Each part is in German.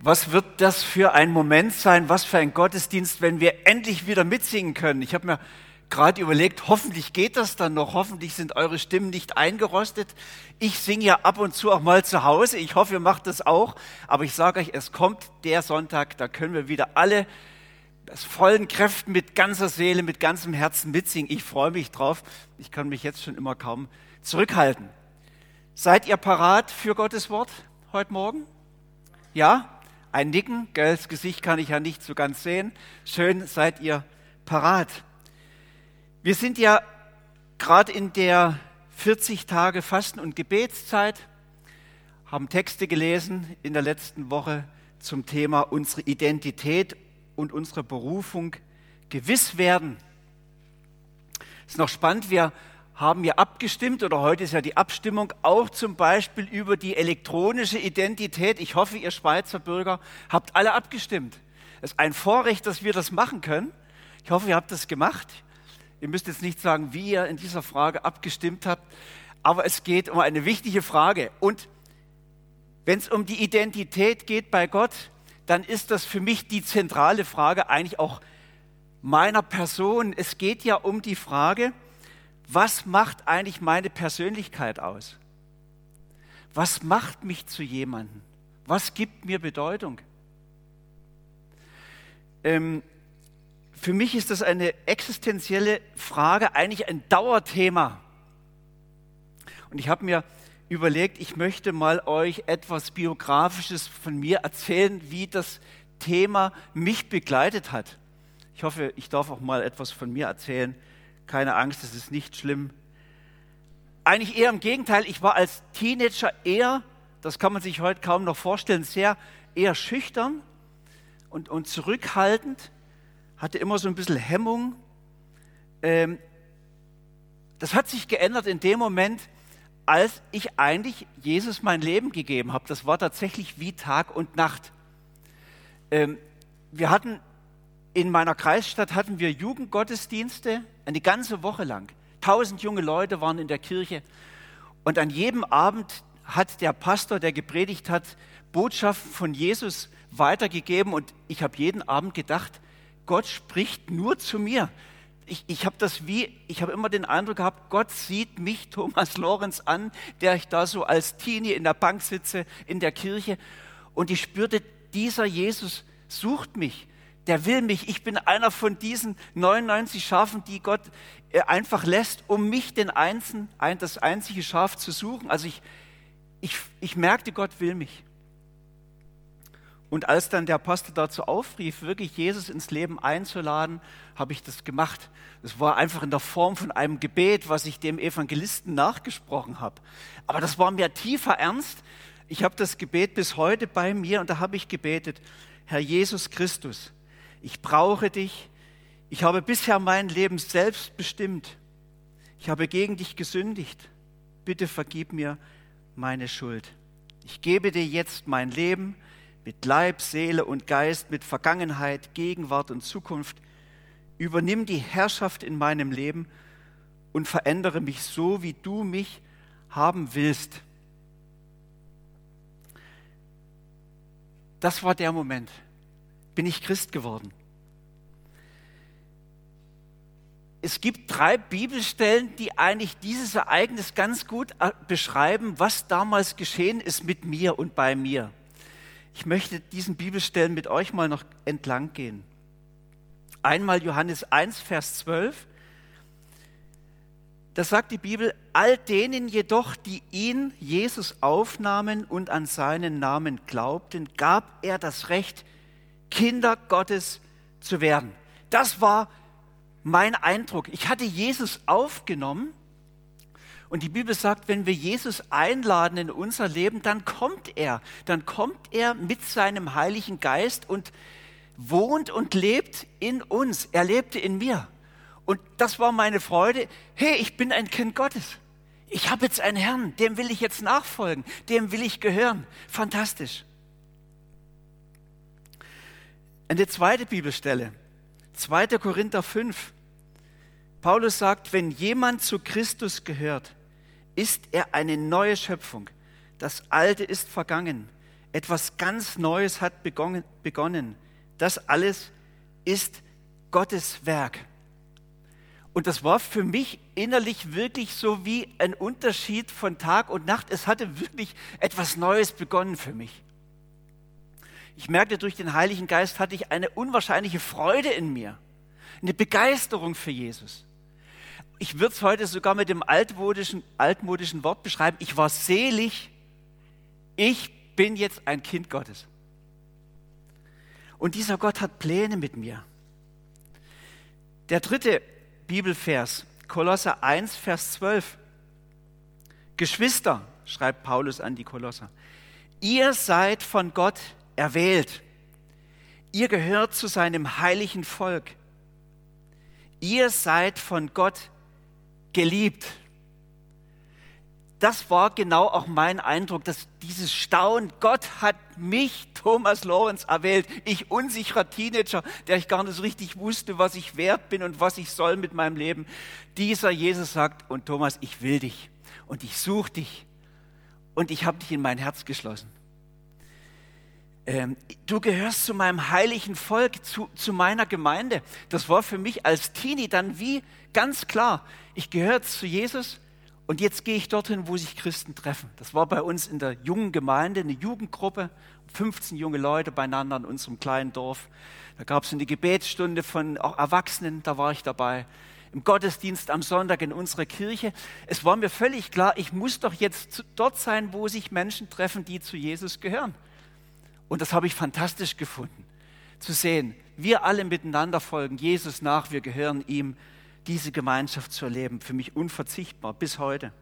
Was wird das für ein Moment sein, was für ein Gottesdienst, wenn wir endlich wieder mitsingen können? Ich habe mir gerade überlegt, hoffentlich geht das dann noch, hoffentlich sind eure Stimmen nicht eingerostet. Ich singe ja ab und zu auch mal zu Hause, ich hoffe, ihr macht das auch, aber ich sage euch, es kommt der Sonntag, da können wir wieder alle aus vollen Kräften, mit ganzer Seele, mit ganzem Herzen mitsingen. Ich freue mich drauf, ich kann mich jetzt schon immer kaum zurückhalten. Seid ihr parat für Gottes Wort heute Morgen? Ja? Ein Nicken, gell, das Gesicht kann ich ja nicht so ganz sehen. Schön, seid ihr parat. Wir sind ja gerade in der 40 Tage Fasten- und Gebetszeit, haben Texte gelesen in der letzten Woche zum Thema unsere Identität und unsere Berufung gewiss werden. Ist noch spannend, wir haben ja abgestimmt oder heute ist ja die Abstimmung auch zum Beispiel über die elektronische Identität. Ich hoffe, ihr Schweizer Bürger habt alle abgestimmt. Es ist ein Vorrecht, dass wir das machen können. Ich hoffe, ihr habt das gemacht. Ihr müsst jetzt nicht sagen, wie ihr in dieser Frage abgestimmt habt, aber es geht um eine wichtige Frage. Und wenn es um die Identität geht bei Gott, dann ist das für mich die zentrale Frage eigentlich auch meiner Person. Es geht ja um die Frage, was macht eigentlich meine Persönlichkeit aus? Was macht mich zu jemandem? Was gibt mir Bedeutung? Ähm, für mich ist das eine existenzielle Frage, eigentlich ein Dauerthema. Und ich habe mir überlegt, ich möchte mal euch etwas Biografisches von mir erzählen, wie das Thema mich begleitet hat. Ich hoffe, ich darf auch mal etwas von mir erzählen, keine Angst, es ist nicht schlimm. Eigentlich eher im Gegenteil, ich war als Teenager eher, das kann man sich heute kaum noch vorstellen, sehr eher schüchtern und, und zurückhaltend, hatte immer so ein bisschen Hemmung. Ähm, das hat sich geändert in dem Moment, als ich eigentlich Jesus mein Leben gegeben habe. Das war tatsächlich wie Tag und Nacht. Ähm, wir hatten in meiner Kreisstadt hatten wir Jugendgottesdienste eine ganze Woche lang. Tausend junge Leute waren in der Kirche und an jedem Abend hat der Pastor, der gepredigt hat, Botschaften von Jesus weitergegeben und ich habe jeden Abend gedacht, Gott spricht nur zu mir. Ich, ich habe das wie, ich habe immer den Eindruck gehabt, Gott sieht mich, Thomas Lorenz, an, der ich da so als Teenie in der Bank sitze, in der Kirche und ich spürte, dieser Jesus sucht mich der will mich. Ich bin einer von diesen 99 Schafen, die Gott äh, einfach lässt, um mich, den Einzelnen, das einzige Schaf zu suchen. Also ich, ich, ich merkte, Gott will mich. Und als dann der Pastor dazu aufrief, wirklich Jesus ins Leben einzuladen, habe ich das gemacht. Das war einfach in der Form von einem Gebet, was ich dem Evangelisten nachgesprochen habe. Aber das war mir tiefer Ernst. Ich habe das Gebet bis heute bei mir und da habe ich gebetet, Herr Jesus Christus, ich brauche dich. Ich habe bisher mein Leben selbst bestimmt. Ich habe gegen dich gesündigt. Bitte vergib mir meine Schuld. Ich gebe dir jetzt mein Leben mit Leib, Seele und Geist, mit Vergangenheit, Gegenwart und Zukunft. Übernimm die Herrschaft in meinem Leben und verändere mich so, wie du mich haben willst. Das war der Moment bin ich Christ geworden. Es gibt drei Bibelstellen, die eigentlich dieses Ereignis ganz gut äh, beschreiben, was damals geschehen ist mit mir und bei mir. Ich möchte diesen Bibelstellen mit euch mal noch entlang gehen. Einmal Johannes 1, Vers 12. Da sagt die Bibel, all denen jedoch, die ihn, Jesus, aufnahmen und an seinen Namen glaubten, gab er das Recht, Kinder Gottes zu werden. Das war mein Eindruck. Ich hatte Jesus aufgenommen und die Bibel sagt, wenn wir Jesus einladen in unser Leben, dann kommt er. Dann kommt er mit seinem Heiligen Geist und wohnt und lebt in uns. Er lebte in mir. Und das war meine Freude. Hey, ich bin ein Kind Gottes. Ich habe jetzt einen Herrn, dem will ich jetzt nachfolgen, dem will ich gehören. Fantastisch. Eine zweite Bibelstelle, 2. Korinther 5. Paulus sagt, wenn jemand zu Christus gehört, ist er eine neue Schöpfung. Das Alte ist vergangen. Etwas ganz Neues hat begonnen. Das alles ist Gottes Werk. Und das war für mich innerlich wirklich so wie ein Unterschied von Tag und Nacht. Es hatte wirklich etwas Neues begonnen für mich. Ich merkte, durch den Heiligen Geist hatte ich eine unwahrscheinliche Freude in mir, eine Begeisterung für Jesus. Ich würde es heute sogar mit dem altmodischen, altmodischen Wort beschreiben. Ich war selig. Ich bin jetzt ein Kind Gottes. Und dieser Gott hat Pläne mit mir. Der dritte Bibelvers, Kolosser 1, Vers 12. Geschwister, schreibt Paulus an die Kolosser, ihr seid von Gott erwählt. Ihr gehört zu seinem heiligen Volk. Ihr seid von Gott geliebt das war genau auch mein Eindruck, dass dieses Staunen, Gott hat mich, Thomas Lorenz, erwählt. Ich unsicherer Teenager, der ich gar nicht so richtig wusste, was ich wert bin und was ich soll mit meinem Leben. Dieser Jesus sagt, und Thomas, ich will dich und ich suche dich und ich habe dich in mein Herz geschlossen. Ähm, du gehörst zu meinem heiligen Volk, zu, zu meiner Gemeinde. Das war für mich als Teenie dann wie ganz klar. Ich gehöre zu Jesus und jetzt gehe ich dorthin, wo sich Christen treffen. Das war bei uns in der jungen Gemeinde, eine Jugendgruppe, 15 junge Leute beieinander in unserem kleinen Dorf. Da gab es eine Gebetsstunde von Erwachsenen, da war ich dabei. Im Gottesdienst am Sonntag in unserer Kirche. Es war mir völlig klar, ich muss doch jetzt dort sein, wo sich Menschen treffen, die zu Jesus gehören. Und das habe ich fantastisch gefunden, zu sehen. Wir alle miteinander folgen Jesus nach, wir gehören ihm diese Gemeinschaft zu erleben. Für mich unverzichtbar bis heute.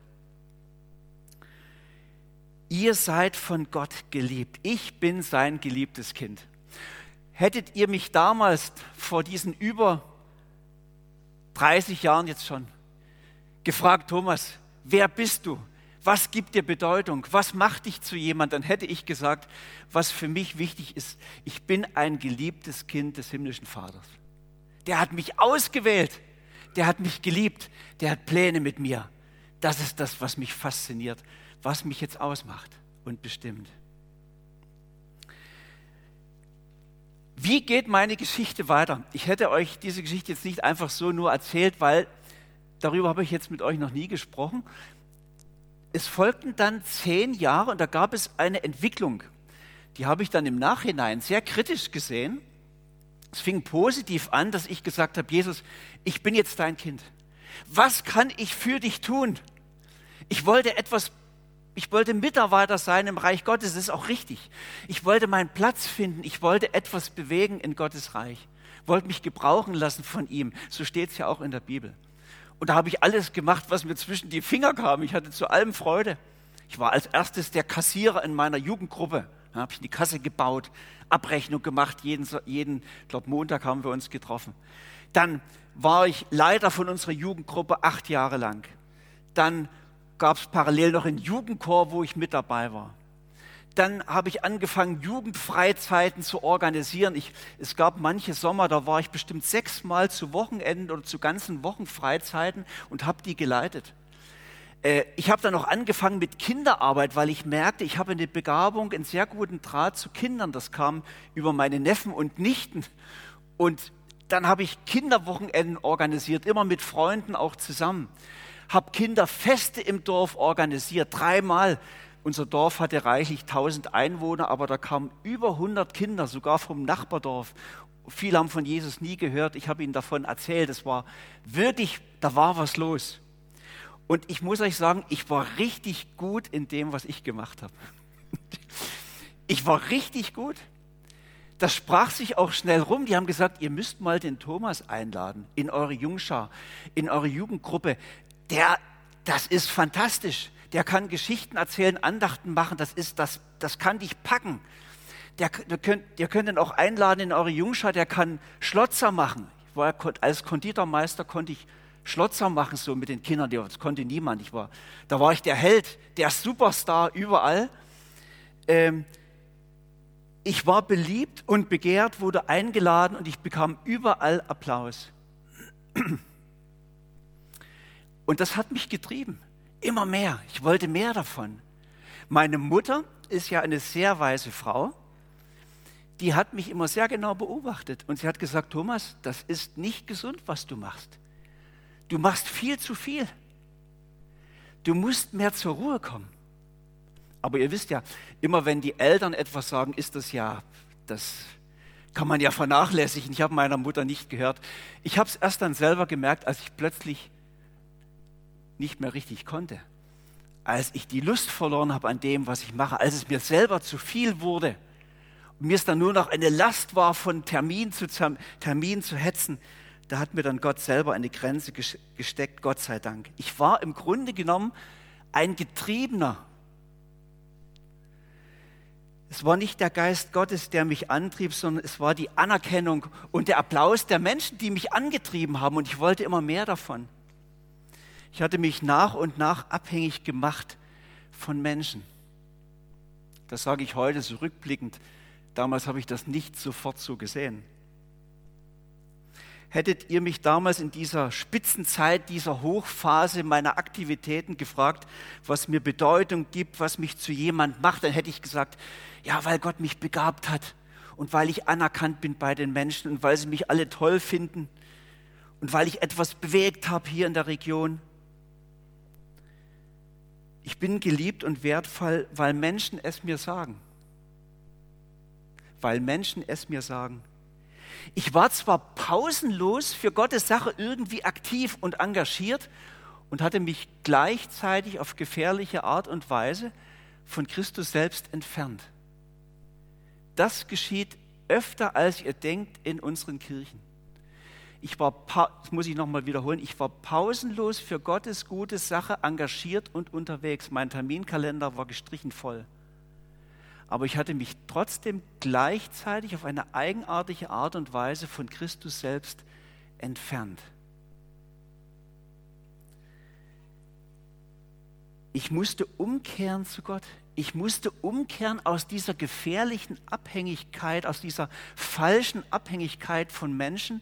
Ihr seid von Gott geliebt. Ich bin sein geliebtes Kind. Hättet ihr mich damals vor diesen über 30 Jahren jetzt schon gefragt, Thomas, wer bist du? Was gibt dir Bedeutung? Was macht dich zu jemand? Dann hätte ich gesagt, was für mich wichtig ist, ich bin ein geliebtes Kind des himmlischen Vaters. Der hat mich ausgewählt der hat mich geliebt, der hat Pläne mit mir. Das ist das, was mich fasziniert, was mich jetzt ausmacht und bestimmt. Wie geht meine Geschichte weiter? Ich hätte euch diese Geschichte jetzt nicht einfach so nur erzählt, weil darüber habe ich jetzt mit euch noch nie gesprochen. Es folgten dann zehn Jahre und da gab es eine Entwicklung. Die habe ich dann im Nachhinein sehr kritisch gesehen. Es fing positiv an, dass ich gesagt habe, Jesus, ich bin jetzt dein Kind. Was kann ich für dich tun? Ich wollte etwas, ich wollte Mitarbeiter sein im Reich Gottes, das ist auch richtig. Ich wollte meinen Platz finden, ich wollte etwas bewegen in Gottes Reich, wollte mich gebrauchen lassen von ihm. So steht es ja auch in der Bibel. Und da habe ich alles gemacht, was mir zwischen die Finger kam. Ich hatte zu allem Freude. Ich war als erstes der Kassierer in meiner Jugendgruppe. Da habe ich die Kasse gebaut, Abrechnung gemacht, jeden, jeden glaube Montag haben wir uns getroffen. Dann war ich Leiter von unserer Jugendgruppe acht Jahre lang. Dann gab es parallel noch einen Jugendchor, wo ich mit dabei war. Dann habe ich angefangen, Jugendfreizeiten zu organisieren. Ich, es gab manche Sommer, da war ich bestimmt sechsmal zu Wochenenden oder zu ganzen Wochenfreizeiten und habe die geleitet. Äh, ich habe dann noch angefangen mit Kinderarbeit, weil ich merkte, ich habe eine Begabung, einen sehr guten Draht zu Kindern. Das kam über meine Neffen und Nichten. Und dann habe ich Kinderwochenenden organisiert, immer mit Freunden auch zusammen. Habe Kinderfeste im Dorf organisiert, dreimal. Unser Dorf hatte reichlich 1000 Einwohner, aber da kamen über 100 Kinder, sogar vom Nachbardorf. Viele haben von Jesus nie gehört. Ich habe ihnen davon erzählt. Es war wirklich, da war was los. Und ich muss euch sagen, ich war richtig gut in dem, was ich gemacht habe. Ich war richtig gut das sprach sich auch schnell rum. Die haben gesagt, ihr müsst mal den Thomas einladen in eure Jungschar, in eure Jugendgruppe. Der, das ist fantastisch. Der kann Geschichten erzählen, Andachten machen. Das ist, das, das kann dich packen. Der, der könnt, ihr könnt ihn auch einladen in eure Jungschar. Der kann Schlotzer machen. War, als Konditormeister konnte ich Schlotzer machen so mit den Kindern. Das konnte niemand. Ich war, da war ich der Held, der Superstar überall. Ähm, ich war beliebt und begehrt, wurde eingeladen und ich bekam überall Applaus. Und das hat mich getrieben. Immer mehr. Ich wollte mehr davon. Meine Mutter ist ja eine sehr weise Frau. Die hat mich immer sehr genau beobachtet und sie hat gesagt, Thomas, das ist nicht gesund, was du machst. Du machst viel zu viel. Du musst mehr zur Ruhe kommen. Aber ihr wisst ja, immer wenn die Eltern etwas sagen, ist das ja, das kann man ja vernachlässigen. Ich habe meiner Mutter nicht gehört. Ich habe es erst dann selber gemerkt, als ich plötzlich nicht mehr richtig konnte. Als ich die Lust verloren habe an dem, was ich mache, als es mir selber zu viel wurde und mir es dann nur noch eine Last war, von Termin zu Termin zu hetzen, da hat mir dann Gott selber eine Grenze gesteckt, Gott sei Dank. Ich war im Grunde genommen ein Getriebener. Es war nicht der Geist Gottes, der mich antrieb, sondern es war die Anerkennung und der Applaus der Menschen, die mich angetrieben haben. Und ich wollte immer mehr davon. Ich hatte mich nach und nach abhängig gemacht von Menschen. Das sage ich heute so rückblickend. Damals habe ich das nicht sofort so gesehen. Hättet ihr mich damals in dieser Spitzenzeit, dieser Hochphase meiner Aktivitäten gefragt, was mir Bedeutung gibt, was mich zu jemand macht, dann hätte ich gesagt, ja, weil Gott mich begabt hat und weil ich anerkannt bin bei den Menschen und weil sie mich alle toll finden und weil ich etwas bewegt habe hier in der Region. Ich bin geliebt und wertvoll, weil Menschen es mir sagen. Weil Menschen es mir sagen. Ich war zwar pausenlos für Gottes Sache irgendwie aktiv und engagiert und hatte mich gleichzeitig auf gefährliche Art und Weise von Christus selbst entfernt. Das geschieht öfter, als ihr denkt, in unseren Kirchen. Ich war, das muss ich nochmal wiederholen, ich war pausenlos für Gottes gute Sache engagiert und unterwegs. Mein Terminkalender war gestrichen voll aber ich hatte mich trotzdem gleichzeitig auf eine eigenartige Art und Weise von Christus selbst entfernt. Ich musste umkehren zu Gott. Ich musste umkehren aus dieser gefährlichen Abhängigkeit, aus dieser falschen Abhängigkeit von Menschen,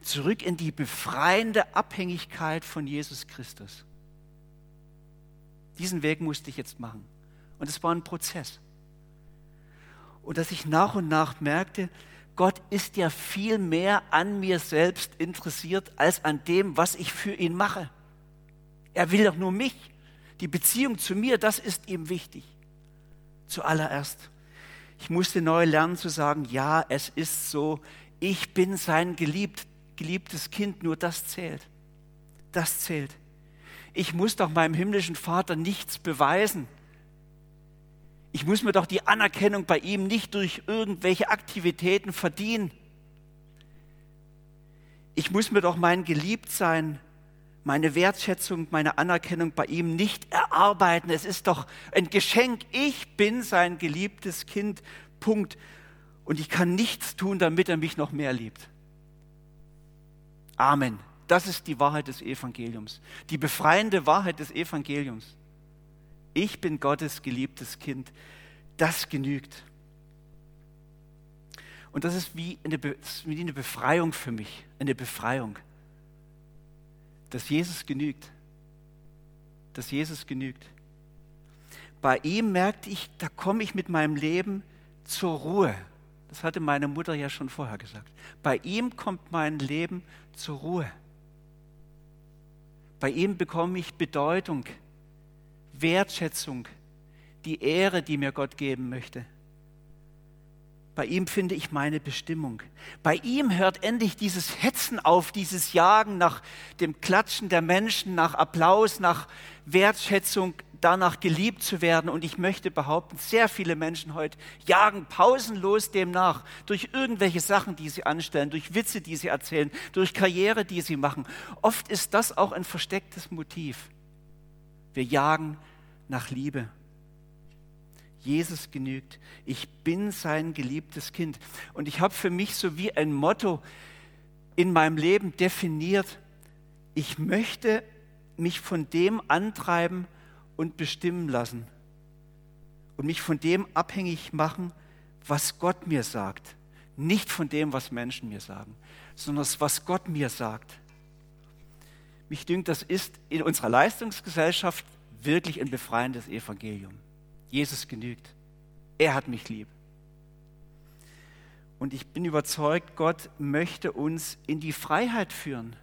zurück in die befreiende Abhängigkeit von Jesus Christus. Diesen Weg musste ich jetzt machen. Und es war ein Prozess und dass ich nach und nach merkte, Gott ist ja viel mehr an mir selbst interessiert als an dem, was ich für ihn mache. Er will doch nur mich. Die Beziehung zu mir, das ist ihm wichtig. Zuallererst. Ich musste neu lernen zu sagen, ja, es ist so, ich bin sein geliebt, geliebtes Kind, nur das zählt. Das zählt. Ich muss doch meinem himmlischen Vater nichts beweisen. Ich muss mir doch die Anerkennung bei ihm nicht durch irgendwelche Aktivitäten verdienen. Ich muss mir doch mein Geliebtsein, meine Wertschätzung, meine Anerkennung bei ihm nicht erarbeiten. Es ist doch ein Geschenk. Ich bin sein geliebtes Kind. Punkt. Und ich kann nichts tun, damit er mich noch mehr liebt. Amen. Das ist die Wahrheit des Evangeliums. Die befreiende Wahrheit des Evangeliums. Ich bin Gottes geliebtes Kind. Das genügt. Und das ist wie eine, wie eine Befreiung für mich, eine Befreiung. Dass Jesus genügt. Dass Jesus genügt. Bei ihm merkte ich, da komme ich mit meinem Leben zur Ruhe. Das hatte meine Mutter ja schon vorher gesagt. Bei ihm kommt mein Leben zur Ruhe. Bei ihm bekomme ich Bedeutung. Wertschätzung, die Ehre, die mir Gott geben möchte. Bei ihm finde ich meine Bestimmung. Bei ihm hört endlich dieses Hetzen auf, dieses Jagen nach dem Klatschen der Menschen, nach Applaus, nach Wertschätzung, danach geliebt zu werden. Und ich möchte behaupten, sehr viele Menschen heute jagen pausenlos dem nach, durch irgendwelche Sachen, die sie anstellen, durch Witze, die sie erzählen, durch Karriere, die sie machen. Oft ist das auch ein verstecktes Motiv. Wir jagen nach Liebe. Jesus genügt. Ich bin sein geliebtes Kind. Und ich habe für mich so wie ein Motto in meinem Leben definiert, ich möchte mich von dem antreiben und bestimmen lassen und mich von dem abhängig machen, was Gott mir sagt. Nicht von dem, was Menschen mir sagen, sondern was Gott mir sagt. Mich dünkt, das ist in unserer Leistungsgesellschaft wirklich ein befreiendes Evangelium. Jesus genügt. Er hat mich lieb. Und ich bin überzeugt, Gott möchte uns in die Freiheit führen.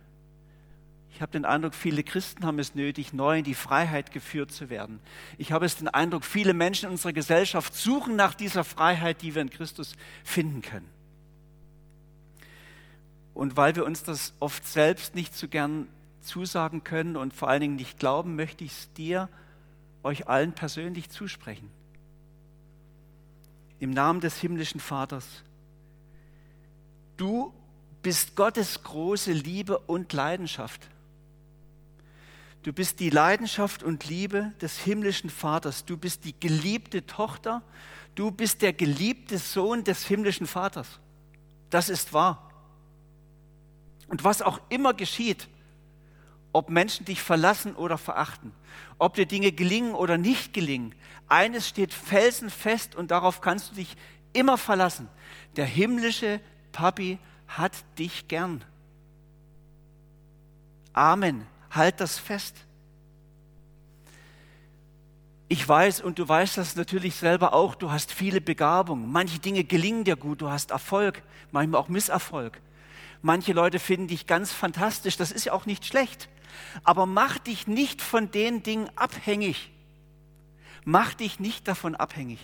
Ich habe den Eindruck, viele Christen haben es nötig, neu in die Freiheit geführt zu werden. Ich habe es den Eindruck, viele Menschen in unserer Gesellschaft suchen nach dieser Freiheit, die wir in Christus finden können. Und weil wir uns das oft selbst nicht so gern zusagen können und vor allen Dingen nicht glauben, möchte ich es dir, euch allen persönlich zusprechen. Im Namen des himmlischen Vaters. Du bist Gottes große Liebe und Leidenschaft. Du bist die Leidenschaft und Liebe des himmlischen Vaters. Du bist die geliebte Tochter. Du bist der geliebte Sohn des himmlischen Vaters. Das ist wahr. Und was auch immer geschieht, ob Menschen dich verlassen oder verachten, ob dir Dinge gelingen oder nicht gelingen, eines steht felsenfest und darauf kannst du dich immer verlassen. Der himmlische Papi hat dich gern. Amen. Halt das fest. Ich weiß und du weißt das natürlich selber auch, du hast viele Begabungen. Manche Dinge gelingen dir gut, du hast Erfolg, manchmal auch Misserfolg. Manche Leute finden dich ganz fantastisch, das ist ja auch nicht schlecht. Aber mach dich nicht von den Dingen abhängig. Mach dich nicht davon abhängig.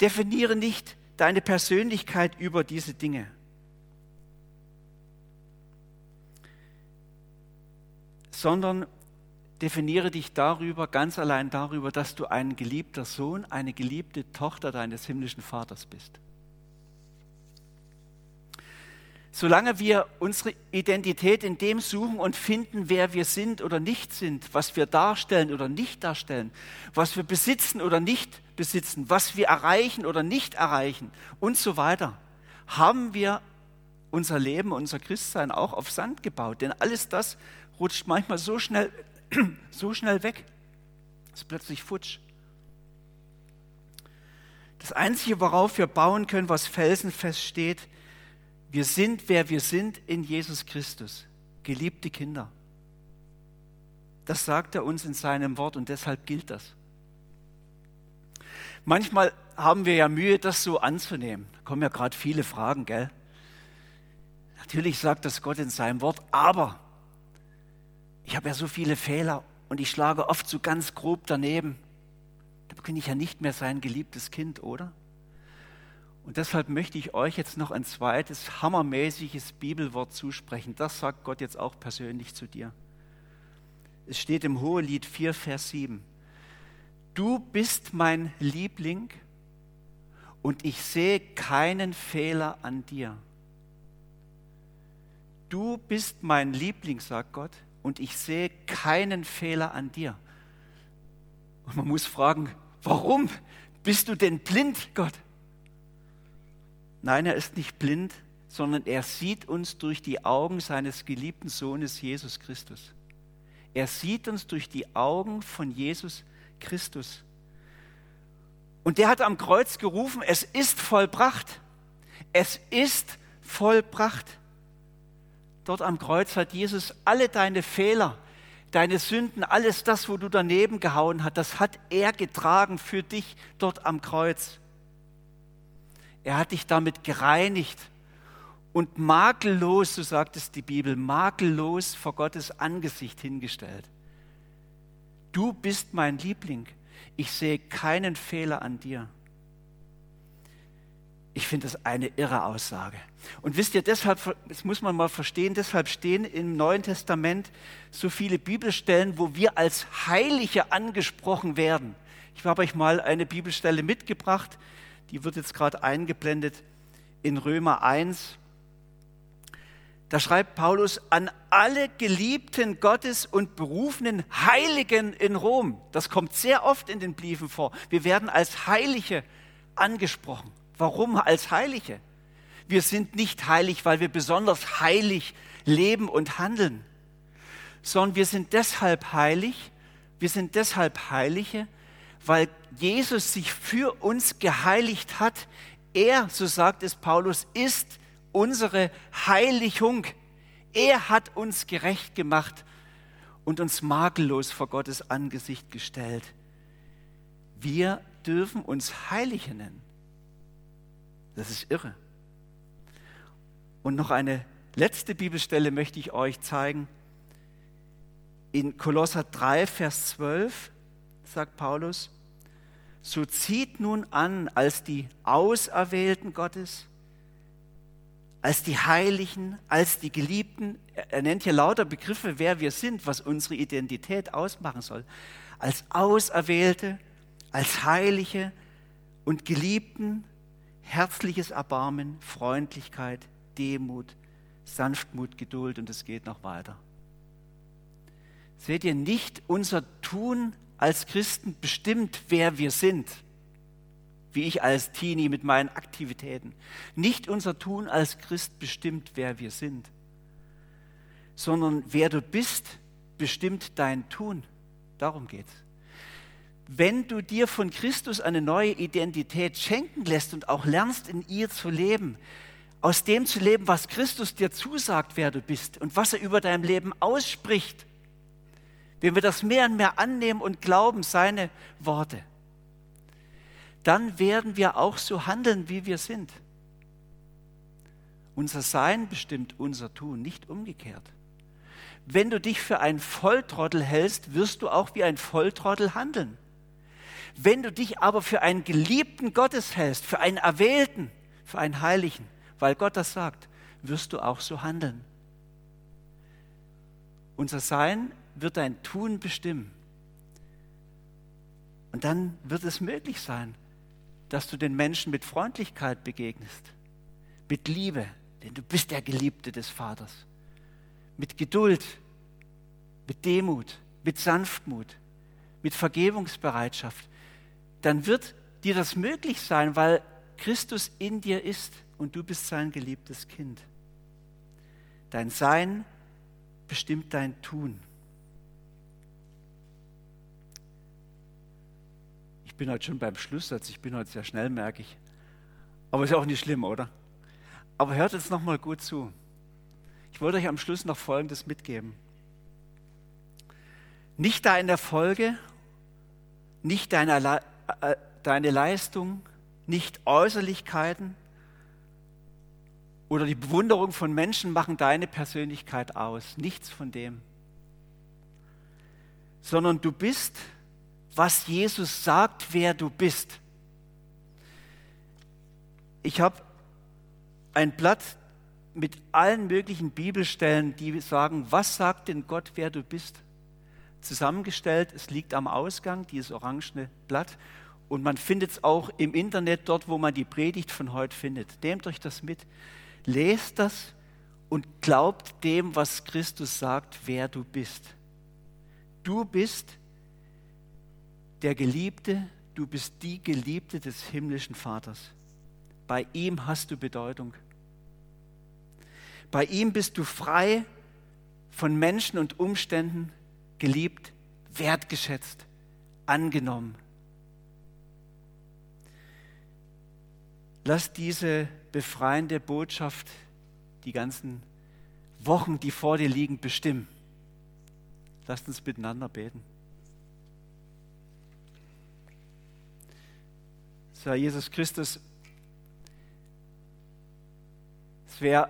Definiere nicht deine Persönlichkeit über diese Dinge. Sondern definiere dich darüber, ganz allein darüber, dass du ein geliebter Sohn, eine geliebte Tochter deines himmlischen Vaters bist. Solange wir unsere Identität in dem suchen und finden, wer wir sind oder nicht sind, was wir darstellen oder nicht darstellen, was wir besitzen oder nicht besitzen, was wir erreichen oder nicht erreichen und so weiter, haben wir unser Leben, unser Christsein auch auf Sand gebaut. Denn alles das rutscht manchmal so schnell, so schnell weg. Ist plötzlich futsch. Das Einzige, worauf wir bauen können, was felsenfest steht, wir sind, wer wir sind in Jesus Christus, geliebte Kinder. Das sagt er uns in seinem Wort und deshalb gilt das. Manchmal haben wir ja Mühe, das so anzunehmen. Da kommen ja gerade viele Fragen, gell? Natürlich sagt das Gott in seinem Wort, aber ich habe ja so viele Fehler und ich schlage oft so ganz grob daneben. Da bin ich ja nicht mehr sein geliebtes Kind, oder? Und deshalb möchte ich euch jetzt noch ein zweites hammermäßiges Bibelwort zusprechen. Das sagt Gott jetzt auch persönlich zu dir. Es steht im Hohelied 4, Vers 7. Du bist mein Liebling und ich sehe keinen Fehler an dir. Du bist mein Liebling, sagt Gott, und ich sehe keinen Fehler an dir. Und man muss fragen, warum bist du denn blind, Gott? Nein, er ist nicht blind, sondern er sieht uns durch die Augen seines geliebten Sohnes Jesus Christus. Er sieht uns durch die Augen von Jesus Christus. Und der hat am Kreuz gerufen, es ist vollbracht. Es ist vollbracht. Dort am Kreuz hat Jesus alle deine Fehler, deine Sünden, alles das, wo du daneben gehauen hast, das hat er getragen für dich dort am Kreuz. Er hat dich damit gereinigt und makellos, so sagt es die Bibel, makellos vor Gottes Angesicht hingestellt. Du bist mein Liebling. Ich sehe keinen Fehler an dir. Ich finde das eine irre Aussage. Und wisst ihr, deshalb, das muss man mal verstehen, deshalb stehen im Neuen Testament so viele Bibelstellen, wo wir als Heilige angesprochen werden. Ich habe euch mal eine Bibelstelle mitgebracht, die wird jetzt gerade eingeblendet in Römer 1. Da schreibt Paulus an alle Geliebten Gottes und berufenen Heiligen in Rom. Das kommt sehr oft in den Briefen vor. Wir werden als Heilige angesprochen. Warum als Heilige? Wir sind nicht heilig, weil wir besonders heilig leben und handeln, sondern wir sind deshalb heilig, wir sind deshalb Heilige, weil Jesus sich für uns geheiligt hat. Er, so sagt es Paulus, ist unsere Heiligung. Er hat uns gerecht gemacht und uns makellos vor Gottes Angesicht gestellt. Wir dürfen uns Heilige nennen. Das ist irre. Und noch eine letzte Bibelstelle möchte ich euch zeigen. In Kolosser 3, Vers 12 sagt Paulus, so zieht nun an als die Auserwählten Gottes, als die Heiligen, als die Geliebten. Er nennt hier lauter Begriffe, wer wir sind, was unsere Identität ausmachen soll. Als Auserwählte, als Heilige und Geliebten, herzliches Erbarmen, Freundlichkeit, Demut, Sanftmut, Geduld und es geht noch weiter. Seht ihr, nicht unser Tun als Christen bestimmt, wer wir sind, wie ich als Teenie mit meinen Aktivitäten. Nicht unser Tun als Christ bestimmt, wer wir sind, sondern wer du bist, bestimmt dein Tun. Darum geht's. Wenn du dir von Christus eine neue Identität schenken lässt und auch lernst, in ihr zu leben, aus dem zu leben, was Christus dir zusagt, wer du bist und was er über dein Leben ausspricht, wenn wir das mehr und mehr annehmen und glauben, seine Worte, dann werden wir auch so handeln, wie wir sind. Unser Sein bestimmt unser Tun, nicht umgekehrt. Wenn du dich für einen Volltrottel hältst, wirst du auch wie ein Volltrottel handeln. Wenn du dich aber für einen geliebten Gottes hältst, für einen Erwählten, für einen Heiligen, weil Gott das sagt, wirst du auch so handeln. Unser Sein wird dein Tun bestimmen. Und dann wird es möglich sein, dass du den Menschen mit Freundlichkeit begegnest, mit Liebe, denn du bist der Geliebte des Vaters, mit Geduld, mit Demut, mit Sanftmut, mit Vergebungsbereitschaft. Dann wird dir das möglich sein, weil Christus in dir ist und du bist sein geliebtes Kind. Dein Sein bestimmt dein Tun. Ich bin heute schon beim Schlusssatz, ich bin heute sehr schnell, merke ich. Aber ist ja auch nicht schlimm, oder? Aber hört jetzt nochmal gut zu. Ich wollte euch am Schluss noch Folgendes mitgeben. Nicht deine Folge, nicht deine, äh, deine Leistung, nicht Äußerlichkeiten oder die Bewunderung von Menschen machen deine Persönlichkeit aus. Nichts von dem. Sondern du bist was Jesus sagt, wer du bist. Ich habe ein Blatt mit allen möglichen Bibelstellen, die sagen, was sagt denn Gott, wer du bist, zusammengestellt. Es liegt am Ausgang, dieses orangene Blatt. Und man findet es auch im Internet dort, wo man die Predigt von heute findet. Nehmt euch das mit. Lest das und glaubt dem, was Christus sagt, wer du bist. Du bist der Geliebte, du bist die Geliebte des himmlischen Vaters. Bei ihm hast du Bedeutung. Bei ihm bist du frei von Menschen und Umständen, geliebt, wertgeschätzt, angenommen. Lass diese befreiende Botschaft die ganzen Wochen, die vor dir liegen, bestimmen. Lasst uns miteinander beten. Herr Jesus Christus, es wäre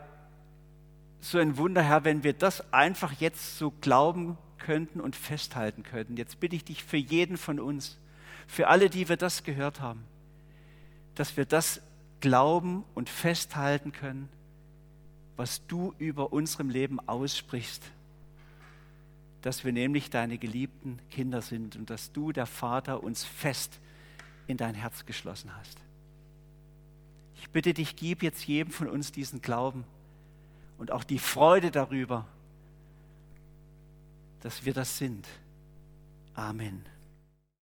so ein Wunder, Herr, wenn wir das einfach jetzt so glauben könnten und festhalten könnten. Jetzt bitte ich dich für jeden von uns, für alle, die wir das gehört haben, dass wir das glauben und festhalten können, was du über unserem Leben aussprichst. Dass wir nämlich deine geliebten Kinder sind und dass du, der Vater, uns fest in dein Herz geschlossen hast. Ich bitte dich, gib jetzt jedem von uns diesen Glauben und auch die Freude darüber, dass wir das sind. Amen.